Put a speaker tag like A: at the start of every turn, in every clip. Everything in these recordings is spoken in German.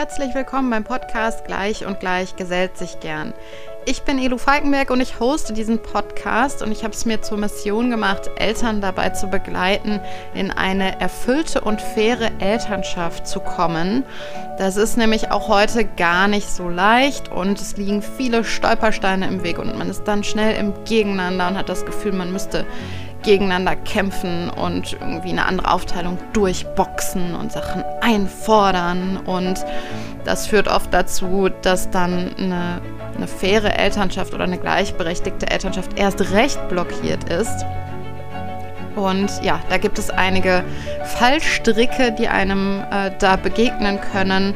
A: herzlich willkommen beim Podcast Gleich und Gleich gesellt sich gern. Ich bin Elu Falkenberg und ich hoste diesen Podcast und ich habe es mir zur Mission gemacht, Eltern dabei zu begleiten, in eine erfüllte und faire Elternschaft zu kommen. Das ist nämlich auch heute gar nicht so leicht und es liegen viele Stolpersteine im Weg und man ist dann schnell im Gegeneinander und hat das Gefühl, man müsste gegeneinander kämpfen und irgendwie eine andere Aufteilung durchboxen und Sachen einfordern. Und das führt oft dazu, dass dann eine, eine faire Elternschaft oder eine gleichberechtigte Elternschaft erst recht blockiert ist. Und ja, da gibt es einige Fallstricke, die einem äh, da begegnen können.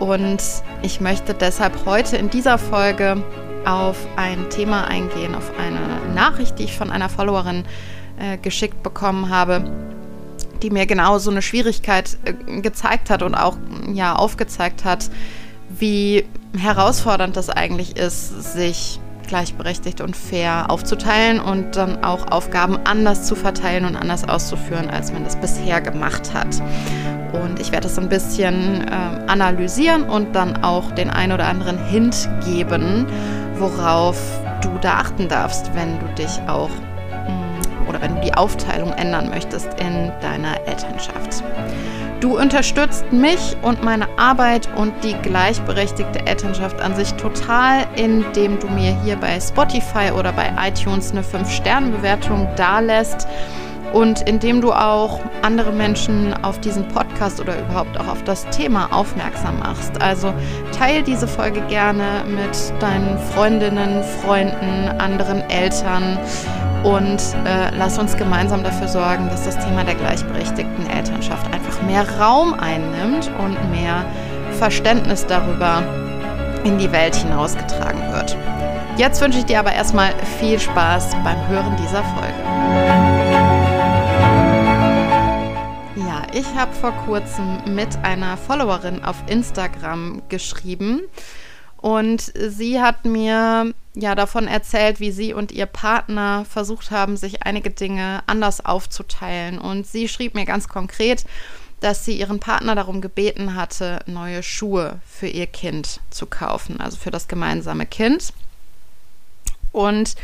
A: Und ich möchte deshalb heute in dieser Folge auf ein Thema eingehen, auf eine Nachricht, die ich von einer Followerin äh, geschickt bekommen habe, die mir genau so eine Schwierigkeit äh, gezeigt hat und auch ja aufgezeigt hat, wie herausfordernd das eigentlich ist, sich gleichberechtigt und fair aufzuteilen und dann auch Aufgaben anders zu verteilen und anders auszuführen, als man das bisher gemacht hat. Und ich werde das ein bisschen äh, analysieren und dann auch den ein oder anderen Hint geben, worauf du da achten darfst, wenn du dich auch mm, oder wenn du die Aufteilung ändern möchtest in deiner Elternschaft. Du unterstützt mich und meine Arbeit und die gleichberechtigte Elternschaft an sich total, indem du mir hier bei Spotify oder bei iTunes eine 5-Sterne-Bewertung dalässt und indem du auch andere Menschen auf diesen Podcast oder überhaupt auch auf das Thema aufmerksam machst. Also teile diese Folge gerne mit deinen Freundinnen, Freunden, anderen Eltern und äh, lass uns gemeinsam dafür sorgen, dass das Thema der gleichberechtigten Elternschaft einfach mehr Raum einnimmt und mehr Verständnis darüber in die Welt hinausgetragen wird. Jetzt wünsche ich dir aber erstmal viel Spaß beim Hören dieser Folge. Ich habe vor kurzem mit einer Followerin auf Instagram geschrieben und sie hat mir ja davon erzählt, wie sie und ihr Partner versucht haben, sich einige Dinge anders aufzuteilen. Und sie schrieb mir ganz konkret, dass sie ihren Partner darum gebeten hatte, neue Schuhe für ihr Kind zu kaufen, also für das gemeinsame Kind. Und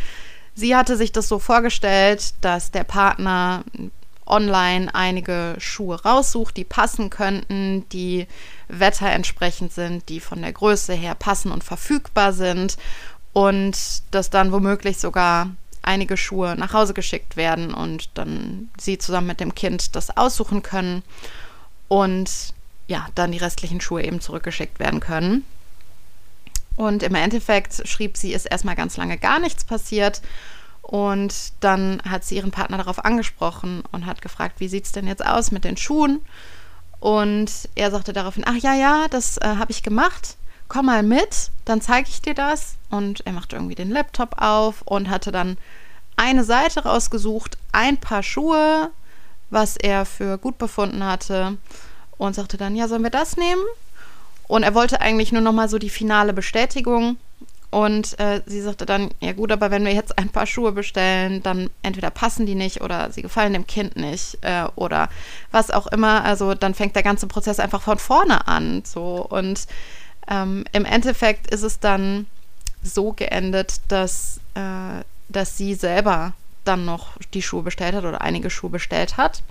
A: sie hatte sich das so vorgestellt, dass der Partner online einige Schuhe raussucht, die passen könnten, die wetterentsprechend sind, die von der Größe her passen und verfügbar sind und dass dann womöglich sogar einige Schuhe nach Hause geschickt werden und dann sie zusammen mit dem Kind das aussuchen können und ja, dann die restlichen Schuhe eben zurückgeschickt werden können. Und im Endeffekt schrieb sie, ist erstmal ganz lange gar nichts passiert und dann hat sie ihren Partner darauf angesprochen und hat gefragt, wie sieht es denn jetzt aus mit den Schuhen? Und er sagte daraufhin, ach ja, ja, das äh, habe ich gemacht. Komm mal mit, dann zeige ich dir das. Und er machte irgendwie den Laptop auf und hatte dann eine Seite rausgesucht, ein paar Schuhe, was er für gut befunden hatte. Und sagte dann, ja, sollen wir das nehmen? Und er wollte eigentlich nur noch mal so die finale Bestätigung. Und äh, sie sagte dann, ja gut, aber wenn wir jetzt ein paar Schuhe bestellen, dann entweder passen die nicht oder sie gefallen dem Kind nicht äh, oder was auch immer. Also dann fängt der ganze Prozess einfach von vorne an. So. Und ähm, im Endeffekt ist es dann so geendet, dass, äh, dass sie selber dann noch die Schuhe bestellt hat oder einige Schuhe bestellt hat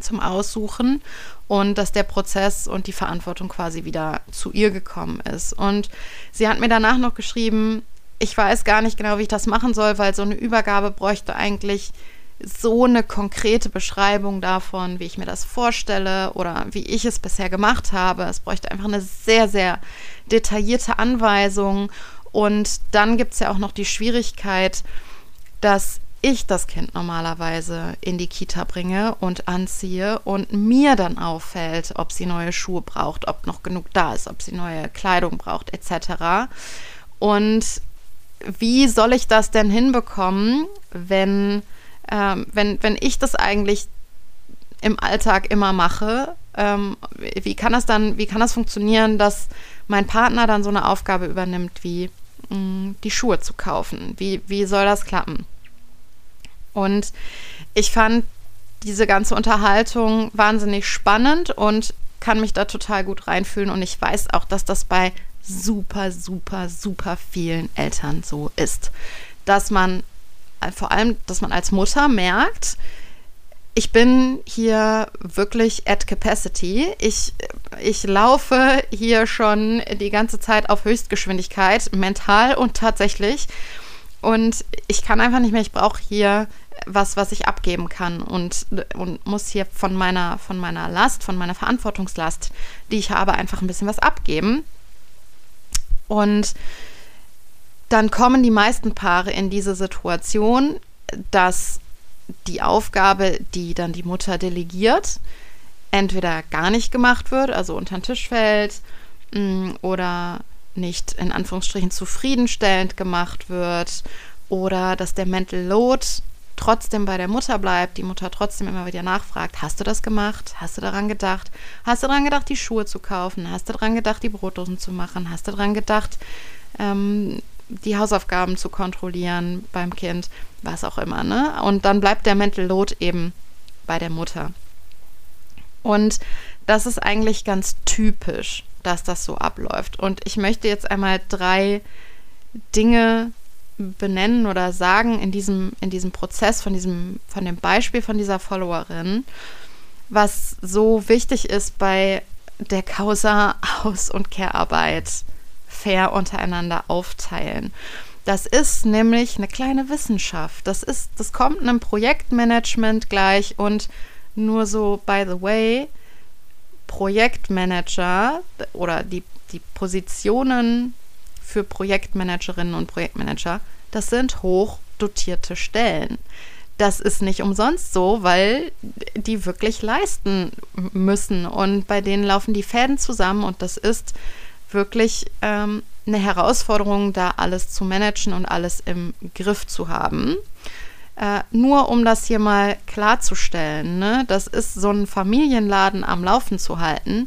A: zum Aussuchen und dass der Prozess und die Verantwortung quasi wieder zu ihr gekommen ist. Und sie hat mir danach noch geschrieben, ich weiß gar nicht genau, wie ich das machen soll, weil so eine Übergabe bräuchte eigentlich so eine konkrete Beschreibung davon, wie ich mir das vorstelle oder wie ich es bisher gemacht habe. Es bräuchte einfach eine sehr, sehr detaillierte Anweisung. Und dann gibt es ja auch noch die Schwierigkeit, dass ich das Kind normalerweise in die Kita bringe und anziehe und mir dann auffällt, ob sie neue Schuhe braucht, ob noch genug da ist, ob sie neue Kleidung braucht, etc. Und wie soll ich das denn hinbekommen, wenn, ähm, wenn, wenn ich das eigentlich im Alltag immer mache? Ähm, wie kann das dann, wie kann das funktionieren, dass mein Partner dann so eine Aufgabe übernimmt, wie mh, mm, die Schuhe zu kaufen? Wie, wie soll das klappen? Und ich fand diese ganze Unterhaltung wahnsinnig spannend und kann mich da total gut reinfühlen und ich weiß auch, dass das bei super, super, super vielen Eltern so ist. Dass man äh, vor allem, dass man als Mutter merkt, ich bin hier wirklich at capacity. Ich, ich laufe hier schon die ganze Zeit auf Höchstgeschwindigkeit, mental und tatsächlich. Und ich kann einfach nicht mehr, ich brauche hier was, was ich abgeben kann und, und muss hier von meiner, von meiner Last, von meiner Verantwortungslast, die ich habe, einfach ein bisschen was abgeben. Und dann kommen die meisten Paare in diese Situation, dass die Aufgabe, die dann die Mutter delegiert, entweder gar nicht gemacht wird, also unter den Tisch fällt mm, oder nicht in Anführungsstrichen zufriedenstellend gemacht wird oder dass der Mental Load trotzdem bei der Mutter bleibt, die Mutter trotzdem immer wieder nachfragt, hast du das gemacht? Hast du daran gedacht? Hast du daran gedacht, die Schuhe zu kaufen? Hast du daran gedacht, die Brotdosen zu machen? Hast du daran gedacht, ähm, die Hausaufgaben zu kontrollieren beim Kind? Was auch immer, ne? Und dann bleibt der Mental Load eben bei der Mutter. Und das ist eigentlich ganz typisch, dass das so abläuft. Und ich möchte jetzt einmal drei Dinge benennen oder sagen in diesem, in diesem Prozess von diesem, von dem Beispiel von dieser Followerin, was so wichtig ist bei der Causa Aus- und Care-Arbeit fair untereinander aufteilen. Das ist nämlich eine kleine Wissenschaft. Das ist, das kommt einem Projektmanagement gleich und nur so, by the way, Projektmanager oder die, die Positionen für Projektmanagerinnen und Projektmanager, das sind hoch dotierte Stellen. Das ist nicht umsonst so, weil die wirklich leisten müssen und bei denen laufen die Fäden zusammen und das ist wirklich ähm, eine Herausforderung, da alles zu managen und alles im Griff zu haben. Äh, nur um das hier mal klarzustellen, ne, das ist so ein Familienladen am Laufen zu halten,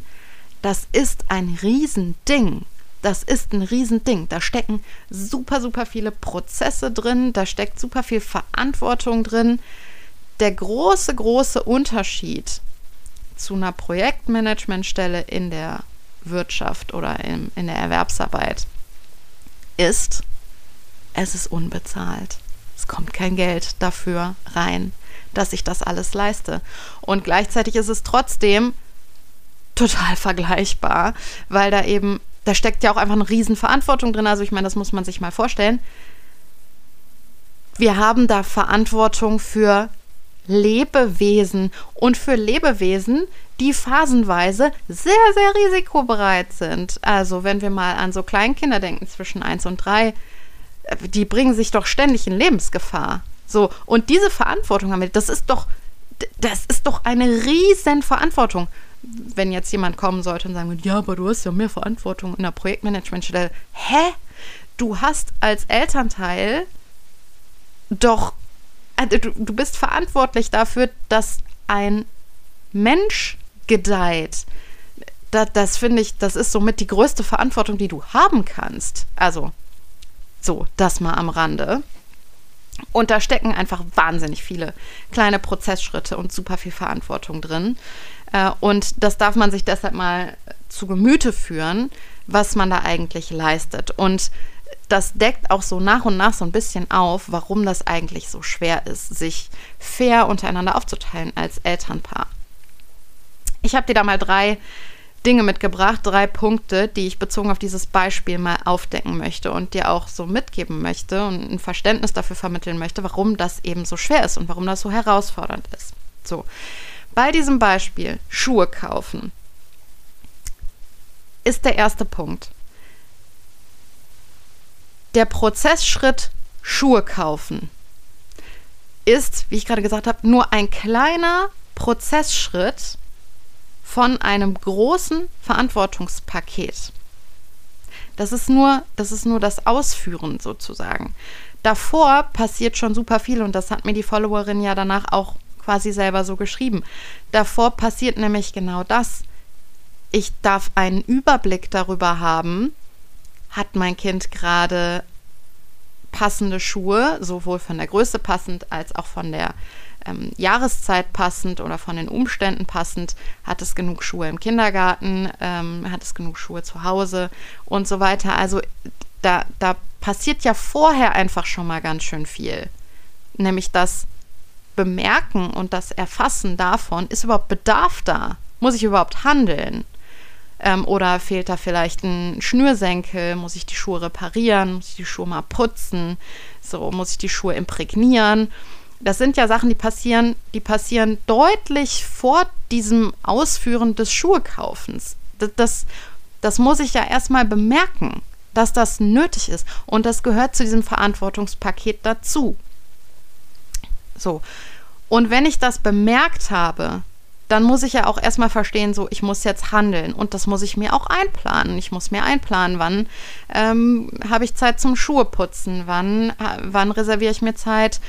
A: das ist ein Riesending. Das ist ein Riesending. Da stecken super, super viele Prozesse drin, da steckt super viel Verantwortung drin. Der große, große Unterschied zu einer Projektmanagementstelle in der Wirtschaft oder in, in der Erwerbsarbeit ist, es ist unbezahlt. Es kommt kein Geld dafür rein, dass ich das alles leiste. Und gleichzeitig ist es trotzdem total vergleichbar, weil da eben, da steckt ja auch einfach eine Riesenverantwortung drin. Also ich meine, das muss man sich mal vorstellen. Wir haben da Verantwortung für Lebewesen und für Lebewesen, die phasenweise sehr, sehr risikobereit sind. Also wenn wir mal an so Kleinkinder denken zwischen 1 und 3, äh, die bringen sich doch ständig in Lebensgefahr. So, und diese Verantwortung haben wir, das ist doch, das ist doch eine riesen Verantwortung. Wenn jetzt jemand kommen sollte und sagen würde, ja, aber du hast ja mehr Verantwortung in der Projektmanagementstelle. Hä? Du hast als Elternteil doch, also du, du bist verantwortlich dafür, dass ein Mensch gedeiht. Das, das finde ich, das ist somit die größte Verantwortung, die du haben kannst. Also, so, das mal am Rande. Und da stecken einfach wahnsinnig viele kleine Prozessschritte und super viel Verantwortung drin. Äh, und das darf man sich deshalb mal zu Gemüte führen, was man da eigentlich leistet. Und das deckt auch so nach und nach so ein bisschen auf, warum das eigentlich so schwer ist, sich fair untereinander aufzuteilen als Elternpaar. Ich habe dir da mal drei Dinge mitgebracht, drei Punkte, die ich bezogen auf dieses Beispiel mal aufdecken möchte und dir auch so mitgeben möchte und ein Verständnis dafür vermitteln möchte, warum das eben so schwer ist und warum das so herausfordernd ist. So, bei diesem Beispiel Schuhe kaufen ist der erste Punkt. Der Prozessschritt Schuhe kaufen ist, wie ich gerade gesagt habe, nur ein kleiner Prozessschritt von einem großen Verantwortungspaket. Das ist nur, das ist nur das Ausführen sozusagen. Davor passiert schon super viel und das hat mir die Followerin ja danach auch quasi selber so geschrieben. Davor passiert nämlich genau das. Ich darf einen Überblick darüber haben, hat mein Kind gerade passende Schuhe, sowohl von der Größe passend als auch von der ähm, Jahreszeit passend oder von den Umständen passend, hat es genug Schuhe im Kindergarten, ähm, hat es genug Schuhe zu Hause und so weiter. Also da, da passiert ja vorher einfach schon mal ganz schön viel. Nämlich das Bemerken und das Erfassen davon, ist überhaupt Bedarf da? Muss ich überhaupt handeln? Ähm, oder fehlt da vielleicht ein Schnürsenkel? Muss ich die Schuhe reparieren? Muss ich die Schuhe mal putzen? So, muss ich die Schuhe imprägnieren? Das sind ja Sachen, die passieren, die passieren deutlich vor diesem Ausführen des Schuhekaufens. Das, das, das muss ich ja erstmal bemerken, dass das nötig ist. Und das gehört zu diesem Verantwortungspaket dazu. So. Und wenn ich das bemerkt habe, dann muss ich ja auch erstmal verstehen, so, ich muss jetzt handeln und das muss ich mir auch einplanen. Ich muss mir einplanen, wann ähm, habe ich Zeit zum Schuheputzen, wann, äh, wann reserviere ich mir Zeit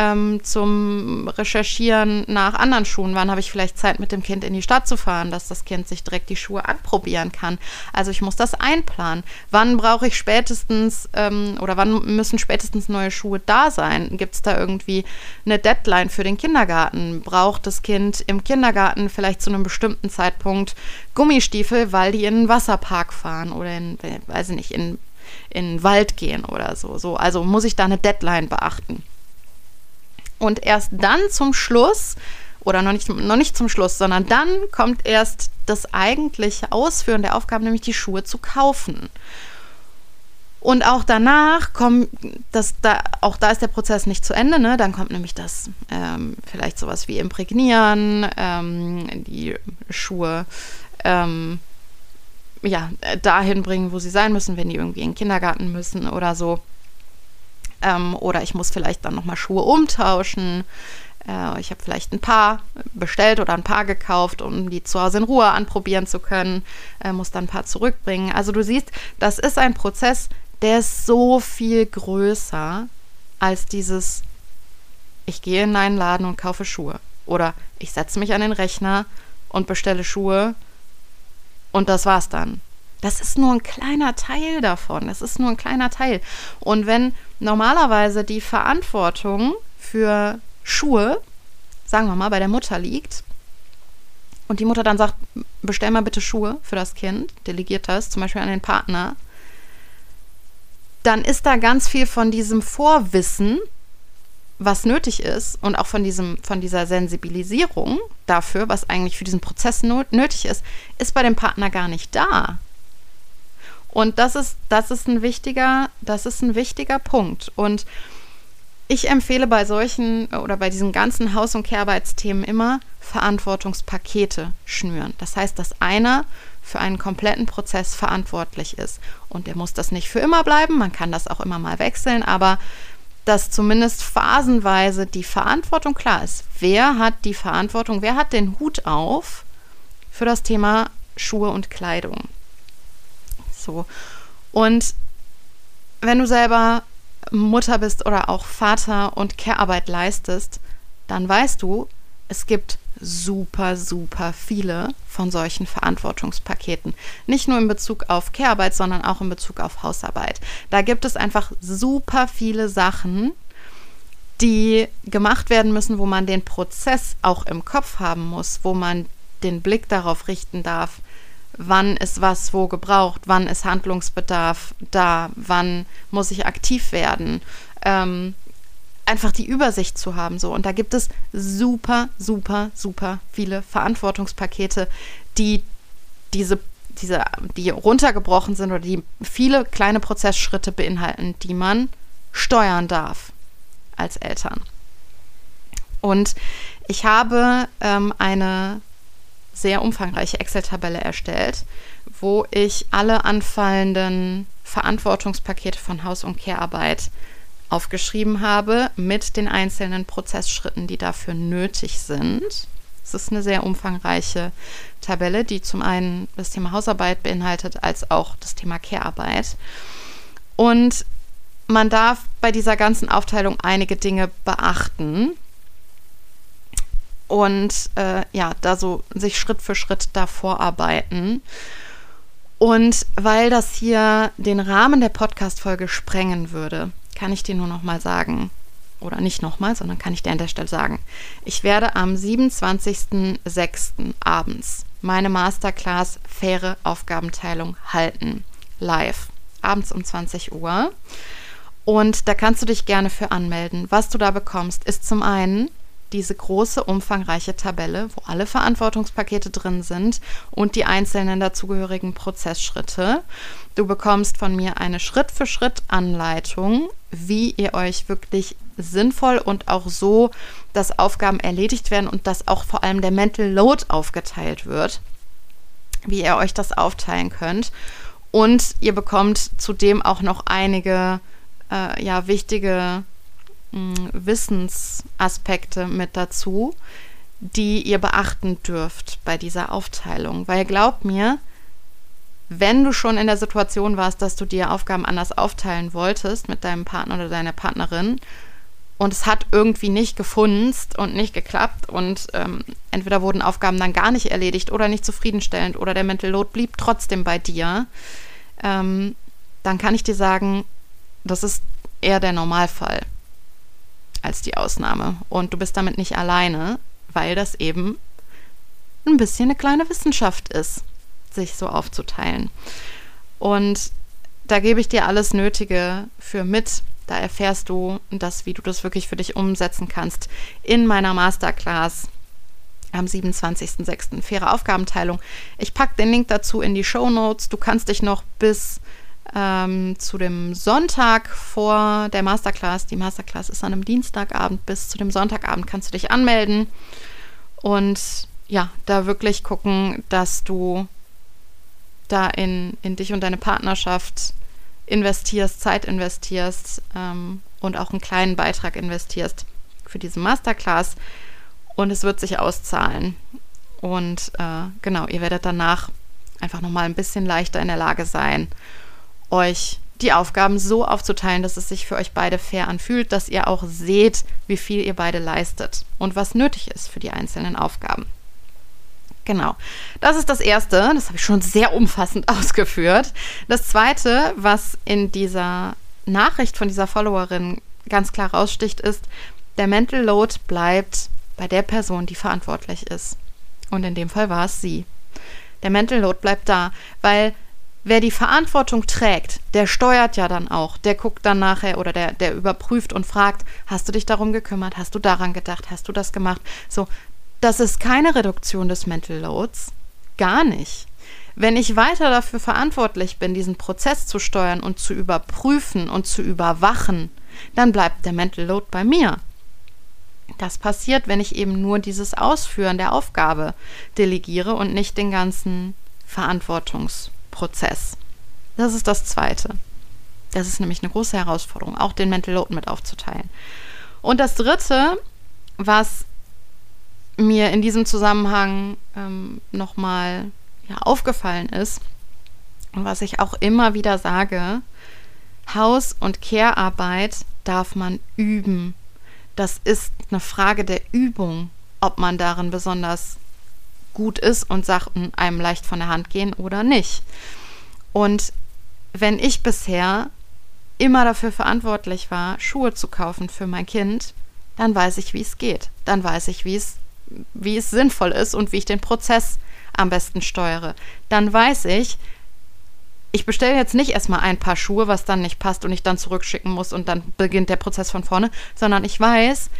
A: ähm, zum Recherchieren nach anderen Schuhen. Wann habe ich vielleicht Zeit, mit dem Kind in die Stadt zu fahren, dass das Kind sich direkt die Schuhe anprobieren kann. Also ich muss das einplanen. Wann brauche ich spätestens ähm, oder wann müssen spätestens neue Schuhe da sein? Gibt es da irgendwie eine Deadline für den Kindergarten? Braucht das Kind im Kindergarten vielleicht zu einem bestimmten Zeitpunkt Gummistiefel, weil die in einen Wasserpark fahren oder in, weiß ich nicht, in in den Wald gehen oder so. so. Also muss ich da eine Deadline beachten. Und erst dann zum Schluss, oder noch nicht, noch nicht zum Schluss, sondern dann kommt erst das eigentliche Ausführen der Aufgabe, nämlich die Schuhe zu kaufen. Und auch danach kommt das, da, auch da ist der Prozess nicht zu Ende, ne? Dann kommt nämlich das ähm, vielleicht sowas wie Imprägnieren, ähm, die Schuhe ähm, ja, dahin bringen, wo sie sein müssen, wenn die irgendwie in den Kindergarten müssen oder so. Ähm, oder ich muss vielleicht dann nochmal Schuhe umtauschen. Äh, ich habe vielleicht ein paar bestellt oder ein paar gekauft, um die zu Hause in Ruhe anprobieren zu können. Äh, muss dann ein paar zurückbringen. Also du siehst, das ist ein Prozess, der ist so viel größer als dieses, ich gehe in einen Laden und kaufe Schuhe. Oder ich setze mich an den Rechner und bestelle Schuhe und das war's dann. Das ist nur ein kleiner Teil davon. Das ist nur ein kleiner Teil. Und wenn normalerweise die Verantwortung für Schuhe, sagen wir mal, bei der Mutter liegt, und die Mutter dann sagt, bestell mal bitte Schuhe für das Kind, delegiert das zum Beispiel an den Partner, dann ist da ganz viel von diesem Vorwissen, was nötig ist und auch von, diesem, von dieser Sensibilisierung dafür, was eigentlich für diesen Prozess nötig ist, ist bei dem Partner gar nicht da. Und das ist, das ist ein wichtiger, das ist ein wichtiger Punkt. Und ich empfehle bei solchen oder bei diesen ganzen Haus- und Kehrarbeitsthemen immer Verantwortungspakete schnüren. Das heißt, dass einer für einen kompletten Prozess verantwortlich ist. Und der muss das nicht für immer bleiben, man kann das auch immer mal wechseln, aber dass zumindest phasenweise die Verantwortung klar ist. Wer hat die Verantwortung, wer hat den Hut auf für das Thema Schuhe und Kleidung? So. Und wenn du selber Mutter bist oder auch Vater und Care-Arbeit leistest, dann weißt du, es gibt super, super viele von solchen Verantwortungspaketen. Nicht nur in Bezug auf Care-Arbeit, sondern auch in Bezug auf Hausarbeit. Da gibt es einfach super viele Sachen, die gemacht werden müssen, wo man den Prozess auch im Kopf haben muss, wo man den Blick darauf richten darf, wann ist was wo gebraucht, wann ist Handlungsbedarf da, wann muss ich aktiv werden. Ähm, einfach die Übersicht zu haben. So. Und da gibt es super, super, super viele Verantwortungspakete, die diese, diese, die runtergebrochen sind oder die viele kleine Prozessschritte beinhalten, die man steuern darf als Eltern. Und ich habe ähm, eine sehr umfangreiche Excel-Tabelle erstellt, wo ich alle anfallenden Verantwortungspakete von Haus- und Care-Arbeit aufgeschrieben habe mit den einzelnen Prozessschritten, die dafür nötig sind. Es ist eine sehr umfangreiche Tabelle, die zum einen das Thema Hausarbeit beinhaltet, als auch das Thema Care-Arbeit. Und man darf bei dieser ganzen Aufteilung einige Dinge beachten und äh, ja, da so sich Schritt für Schritt da vorarbeiten. Und weil das hier den Rahmen der Podcast-Folge sprengen würde, kann ich dir nur noch mal sagen, oder nicht nochmal, sondern kann ich dir an der Stelle sagen, ich werde am 27.06. abends meine Masterclass Faire Aufgabenteilung halten. Live. Abends um 20 Uhr. Und da kannst du dich gerne für anmelden. Was du da bekommst, ist zum einen diese große, umfangreiche Tabelle, wo alle Verantwortungspakete drin sind und die einzelnen dazugehörigen Prozessschritte. Du bekommst von mir eine Schritt-für-Schritt-Anleitung, wie ihr euch wirklich sinnvoll und auch so, dass Aufgaben erledigt werden und dass auch vor allem der Mental Load aufgeteilt wird, wie ihr euch das aufteilen könnt. Und ihr bekommt zudem auch noch einige äh, ja, wichtige mh, hm, Wissensaspekte mit dazu, die ihr beachten dürft bei dieser Aufteilung. Weil glaubt mir, wenn du schon in der Situation warst, dass du dir Aufgaben anders aufteilen wolltest mit deinem Partner oder deiner Partnerin und es hat irgendwie nicht gefunzt und nicht geklappt und ähm, entweder wurden Aufgaben dann gar nicht erledigt oder nicht zufriedenstellend oder der Mental Load blieb trotzdem bei dir, ähm, dann kann ich dir sagen, das ist eher der Normalfall als die Ausnahme. Und du bist damit nicht alleine, weil das eben ein bisschen eine kleine Wissenschaft ist, sich so aufzuteilen. Und da gebe ich dir alles Nötige für mit. Da erfährst du das, wie du das wirklich für dich umsetzen kannst in meiner Masterclass am 27.06. Faire Aufgabenteilung. Ich packe den Link dazu in die Show Notes. Du kannst dich noch bis ähm, zu dem Sonntag vor der Masterclass. Die Masterclass ist an einem Dienstagabend. Bis zu dem Sonntagabend kannst du dich anmelden und ja, da wirklich gucken, dass du da in, in dich und deine Partnerschaft investierst, Zeit investierst ähm, und auch einen kleinen Beitrag investierst für diese Masterclass. Und es wird sich auszahlen. Und äh, genau, ihr werdet danach einfach nochmal ein bisschen leichter in der Lage sein, euch die Aufgaben so aufzuteilen, dass es sich für euch beide fair anfühlt, dass ihr auch seht, wie viel ihr beide leistet und was nötig ist für die einzelnen Aufgaben. Genau. Das ist das Erste. Das habe ich schon sehr umfassend ausgeführt. Das Zweite, was in dieser Nachricht von dieser Followerin ganz klar raussticht, ist, der Mental Load bleibt bei der Person, die verantwortlich ist. Und in dem Fall war es sie. Der Mental Load bleibt da, weil wer die Verantwortung trägt, der steuert ja dann auch. Der guckt dann nachher oder der, der überprüft und fragt, hast du dich darum gekümmert? Hast du daran gedacht? Hast du das gemacht? So, das ist keine Reduktion des Mental Loads. Gar nicht. Wenn ich weiter dafür verantwortlich bin, diesen Prozess zu steuern und zu überprüfen und zu überwachen, dann bleibt der Mental Load bei mir. Das passiert, wenn ich eben nur dieses Ausführen der Aufgabe delegiere und nicht den ganzen Verantwortungs Prozess. Das ist das Zweite. Das ist nämlich eine große Herausforderung, auch den Mental Load mit aufzuteilen. Und das Dritte, was mir in diesem Zusammenhang ähm, nochmal ja, aufgefallen ist und was ich auch immer wieder sage, Haus- und Care-Arbeit darf man üben. Das ist eine Frage der Übung, ob man darin besonders gut ist und Sachen einem leicht von der Hand gehen oder nicht. Und wenn ich bisher immer dafür verantwortlich war, Schuhe zu kaufen für mein Kind, dann weiß ich, wie es geht. Dann weiß ich, wie es, wie es sinnvoll ist und wie ich den Prozess am besten steuere. Dann weiß ich, ich bestelle jetzt nicht erstmal ein paar Schuhe, was dann nicht passt und ich dann zurückschicken muss und dann beginnt der Prozess von vorne, sondern ich weiß,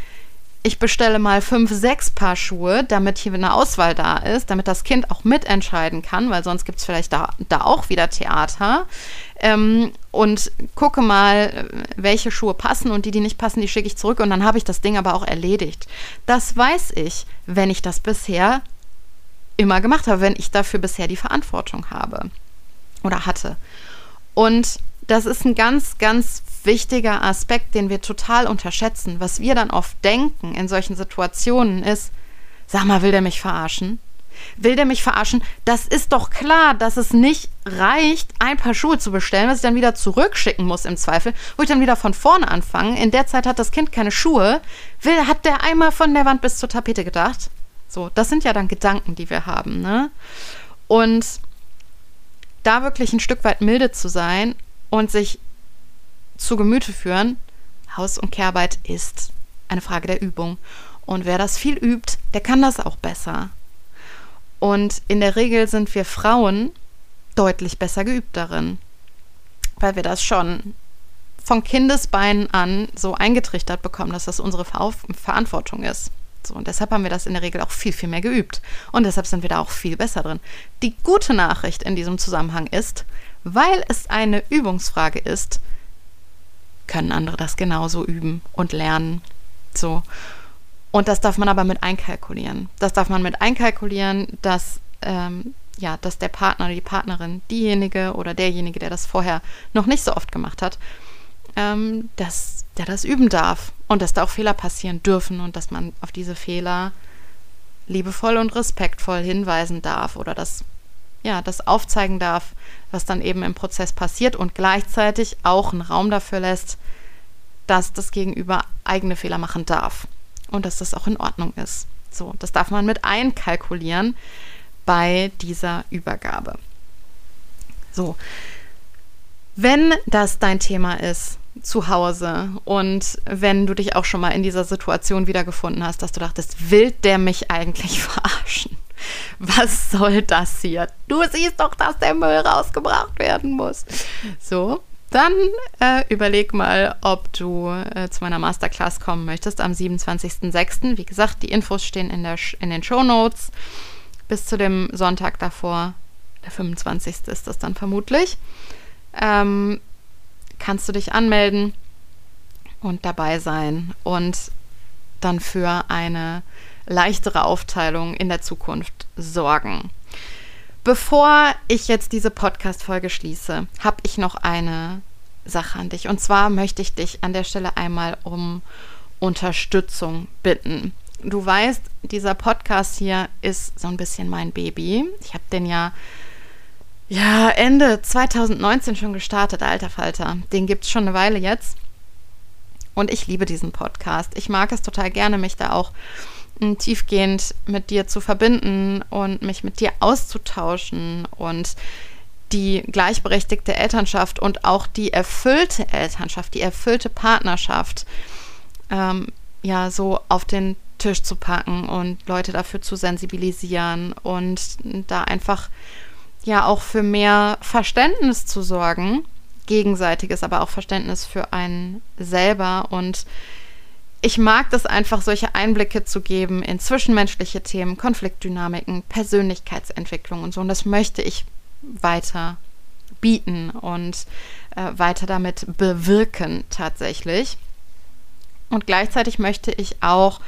A: ich bestelle mal fünf, sechs Paar Schuhe, damit hier eine Auswahl da ist, damit das Kind auch mitentscheiden kann, weil sonst gibt es vielleicht da, da auch wieder Theater. Ähm, und gucke mal, welche Schuhe passen und die, die nicht passen, die schicke ich zurück und dann habe ich das Ding aber auch erledigt. Das weiß ich, wenn ich das bisher immer gemacht habe, wenn ich dafür bisher die Verantwortung habe oder hatte. Und das ist ein ganz, ganz wichtiger Aspekt, den wir total unterschätzen. Was wir dann oft denken in solchen Situationen ist, sag mal, will der mich verarschen? Will der mich verarschen? Das ist doch klar, dass es nicht reicht, ein paar Schuhe zu bestellen, was ich dann wieder zurückschicken muss im Zweifel, wo ich dann wieder von vorne anfange. In der Zeit hat das Kind keine Schuhe. Will, hat der einmal von der Wand bis zur Tapete gedacht? So, das sind ja dann Gedanken, die wir haben, ne? Und da wirklich ein Stück weit milde zu sein und sich zu Gemüte führen, Haus- und Kehrarbeit ist eine Frage der Übung. Und wer das viel übt, der kann das auch besser. Und in der Regel sind wir Frauen deutlich besser geübt darin, weil wir das schon von Kindesbeinen an so eingetrichtert bekommen, dass das unsere Ver Verantwortung ist. So, und deshalb haben wir das in der Regel auch viel, viel mehr geübt. Und deshalb sind wir da auch viel besser drin. Die gute Nachricht in diesem Zusammenhang ist, weil es eine Übungsfrage ist, können andere das genauso üben und lernen. So. Und das darf man aber mit einkalkulieren. Das darf man mit einkalkulieren, dass, ähm, ja, dass der Partner oder die Partnerin, diejenige oder derjenige, der das vorher noch nicht so oft gemacht hat, ähm, dass der das üben darf und dass da auch Fehler passieren dürfen und dass man auf diese Fehler liebevoll und respektvoll hinweisen darf oder das ja, das aufzeigen darf, was dann eben im Prozess passiert und gleichzeitig auch einen Raum dafür lässt, dass das Gegenüber eigene Fehler machen darf und dass das auch in Ordnung ist. So, das darf man mit einkalkulieren bei dieser Übergabe. So, wenn das dein Thema ist zu Hause und wenn du dich auch schon mal in dieser Situation wiedergefunden hast, dass du dachtest, will der mich eigentlich verarschen? Was soll das hier? Du siehst doch, dass der Müll rausgebracht werden muss. So, dann äh, überleg mal, ob du äh, zu meiner Masterclass kommen möchtest am 27.06. Wie gesagt, die Infos stehen in, der, in den Show Notes. Bis zu dem Sonntag davor, der 25. ist das dann vermutlich, ähm, kannst du dich anmelden und dabei sein und dann für eine leichtere Aufteilung in der Zukunft sorgen. Bevor ich jetzt diese Podcast-Folge schließe, habe ich noch eine Sache an dich. Und zwar möchte ich dich an der Stelle einmal um Unterstützung bitten. Du weißt, dieser Podcast hier ist so ein bisschen mein Baby. Ich habe den ja, ja Ende 2019 schon gestartet, alter Falter. Den gibt es schon eine Weile jetzt. Und ich liebe diesen Podcast. Ich mag es total gerne, mich da auch tiefgehend mit dir zu verbinden und mich mit dir auszutauschen und die gleichberechtigte Elternschaft und auch die erfüllte Elternschaft, die erfüllte Partnerschaft ähm, ja so auf den Tisch zu packen und Leute dafür zu sensibilisieren und da einfach ja auch für mehr Verständnis zu sorgen, gegenseitiges, aber auch Verständnis für einen selber und ich mag das einfach, solche Einblicke zu geben in zwischenmenschliche Themen, Konfliktdynamiken, Persönlichkeitsentwicklung und so. Und das möchte ich weiter bieten und äh, weiter damit bewirken tatsächlich. Und gleichzeitig möchte ich auch,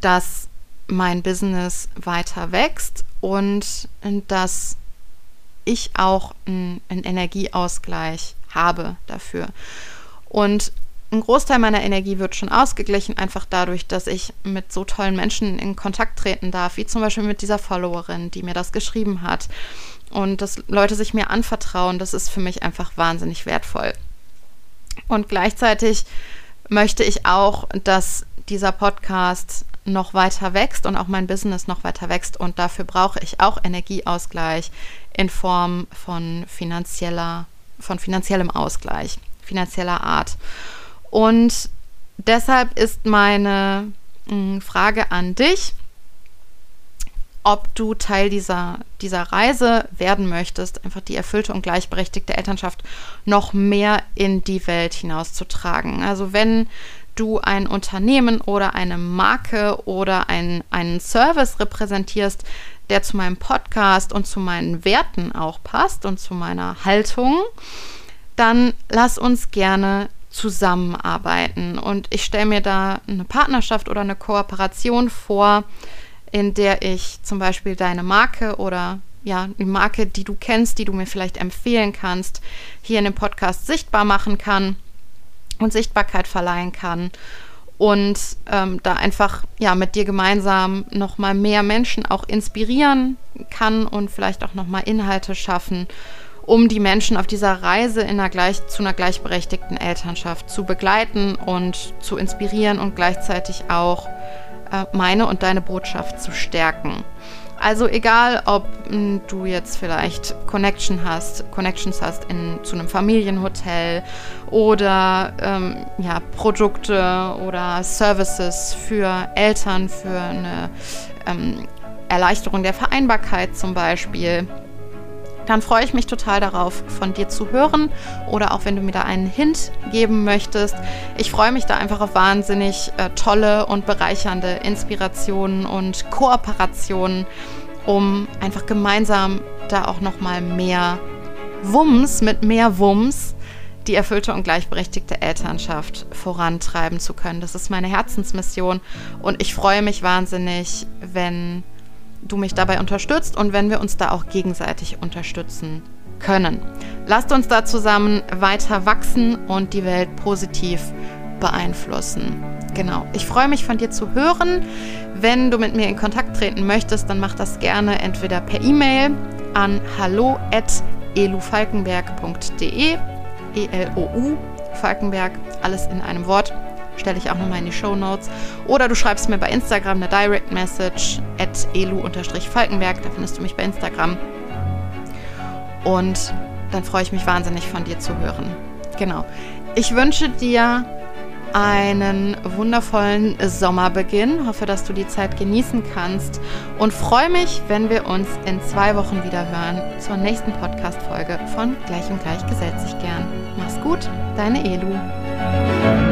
A: dass mein Business weiter wächst und dass ich auch einen Energieausgleich habe dafür. Und ein Großteil meiner Energie wird schon ausgeglichen, einfach dadurch, dass ich mit so tollen Menschen in Kontakt treten darf, wie zum Beispiel mit dieser Followerin, die mir das geschrieben hat. Und dass Leute sich mir anvertrauen, das ist für mich einfach wahnsinnig wertvoll. Und gleichzeitig möchte ich auch, dass dieser Podcast noch weiter wächst und auch mein Business noch weiter wächst. Und dafür brauche ich auch Energieausgleich in Form von finanzieller, von finanziellem Ausgleich, finanzieller Art. Und deshalb ist meine mh, hm, Frage an dich, ob du Teil dieser, dieser Reise werden möchtest, einfach die erfüllte und gleichberechtigte Elternschaft noch mehr in die Welt hinauszutragen. Also wenn du ein Unternehmen oder eine Marke oder ein, einen Service repräsentierst, der zu meinem Podcast und zu meinen Werten auch passt und zu meiner Haltung, dann lass uns gerne zusammenarbeiten. Und ich stelle mir da eine Partnerschaft oder eine Kooperation vor, in der ich zum Beispiel deine Marke oder ja, die Marke, die du kennst, die du mir vielleicht empfehlen kannst, hier in dem Podcast sichtbar machen kann und Sichtbarkeit verleihen kann und ähm, da einfach ja mit dir gemeinsam noch mal mehr Menschen auch inspirieren kann und vielleicht auch noch mal Inhalte schaffen um die Menschen auf dieser Reise in einer gleich, zu einer gleichberechtigten Elternschaft zu begleiten und zu inspirieren und gleichzeitig auch äh, meine und deine Botschaft zu stärken. Also egal, ob m, hm, du jetzt vielleicht Connection hast, Connections hast in, zu einem Familienhotel oder ähm, ja, Produkte oder Services für Eltern, für eine ähm, Erleichterung der Vereinbarkeit zum Beispiel dann freue ich mich total darauf, von dir zu hören oder auch wenn du mir da einen Hint geben möchtest. Ich freue mich da einfach auf wahnsinnig äh, tolle und bereichernde Inspirationen und Kooperationen, um einfach gemeinsam da auch noch mal mehr Wumms mit mehr Wumms die erfüllte und gleichberechtigte Elternschaft vorantreiben zu können. Das ist meine Herzensmission und ich freue mich wahnsinnig, wenn du mich dabei unterstützt und wenn wir uns da auch gegenseitig unterstützen können. Lasst uns da zusammen weiter wachsen und die Welt positiv beeinflussen. Genau. Ich freue mich von dir zu hören. Wenn du mit mir in Kontakt treten möchtest, dann mach das gerne entweder per E-Mail an hallo@elufalkenberg.de, E L O U Falkenberg, alles in einem Wort stelle ich auch nochmal in die Show Notes. Oder du schreibst mir bei Instagram eine Direct Message at elu-falkenberg, da findest du mich bei Instagram. Und dann freue ich mich wahnsinnig von dir zu hören. Genau. Ich wünsche dir einen wundervollen Sommerbeginn. Hoffe, dass du die Zeit genießen kannst und freue mich, wenn wir uns in zwei Wochen wieder hören zur nächsten Podcast-Folge von Gleich und Gleich gesellt sich gern. Mach's gut, deine Elu.